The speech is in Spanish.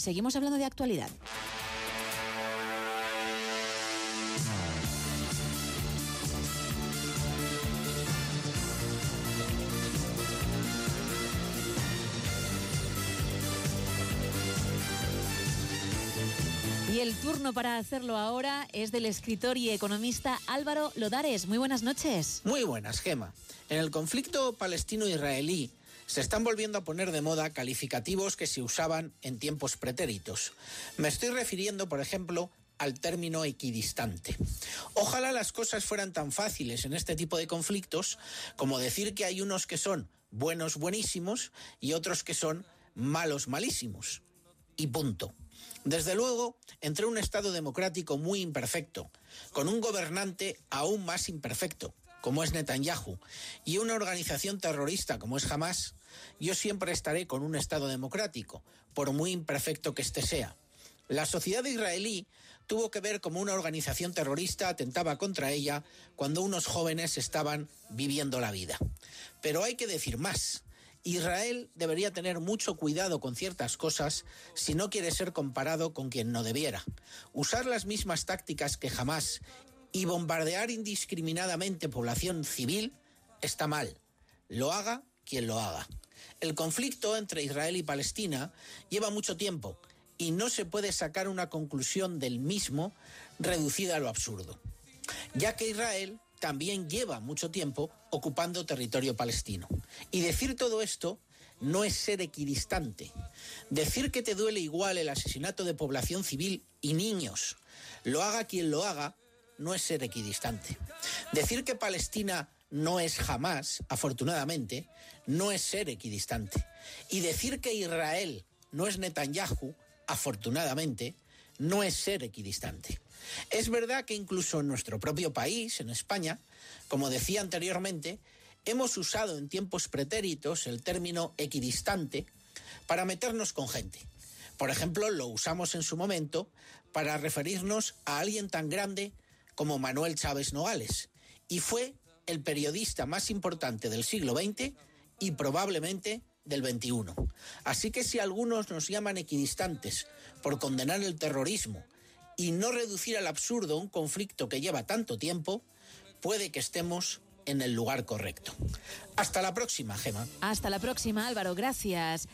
Seguimos hablando de actualidad. Y el turno para hacerlo ahora es del escritor y economista Álvaro Lodares. Muy buenas noches. Muy buenas, Gema. En el conflicto palestino-israelí se están volviendo a poner de moda calificativos que se usaban en tiempos pretéritos. Me estoy refiriendo, por ejemplo, al término equidistante. Ojalá las cosas fueran tan fáciles en este tipo de conflictos como decir que hay unos que son buenos buenísimos y otros que son malos malísimos. Y punto. Desde luego, entre un Estado democrático muy imperfecto, con un gobernante aún más imperfecto, como es Netanyahu, y una organización terrorista como es Hamas, yo siempre estaré con un Estado democrático, por muy imperfecto que éste sea. La sociedad israelí tuvo que ver como una organización terrorista atentaba contra ella cuando unos jóvenes estaban viviendo la vida. Pero hay que decir más. Israel debería tener mucho cuidado con ciertas cosas si no quiere ser comparado con quien no debiera. Usar las mismas tácticas que jamás y bombardear indiscriminadamente población civil está mal. Lo haga quien lo haga. El conflicto entre Israel y Palestina lleva mucho tiempo y no se puede sacar una conclusión del mismo reducida a lo absurdo, ya que Israel también lleva mucho tiempo ocupando territorio palestino. Y decir todo esto no es ser equidistante. Decir que te duele igual el asesinato de población civil y niños, lo haga quien lo haga, no es ser equidistante. Decir que Palestina no es jamás, afortunadamente, no es ser equidistante. Y decir que Israel no es Netanyahu, afortunadamente, no es ser equidistante. Es verdad que incluso en nuestro propio país, en España, como decía anteriormente, hemos usado en tiempos pretéritos el término equidistante para meternos con gente. Por ejemplo, lo usamos en su momento para referirnos a alguien tan grande como Manuel Chávez Nogales, y fue el periodista más importante del siglo XX y probablemente del XXI. Así que si algunos nos llaman equidistantes por condenar el terrorismo y no reducir al absurdo un conflicto que lleva tanto tiempo, puede que estemos en el lugar correcto. Hasta la próxima, Gema. Hasta la próxima, Álvaro. Gracias.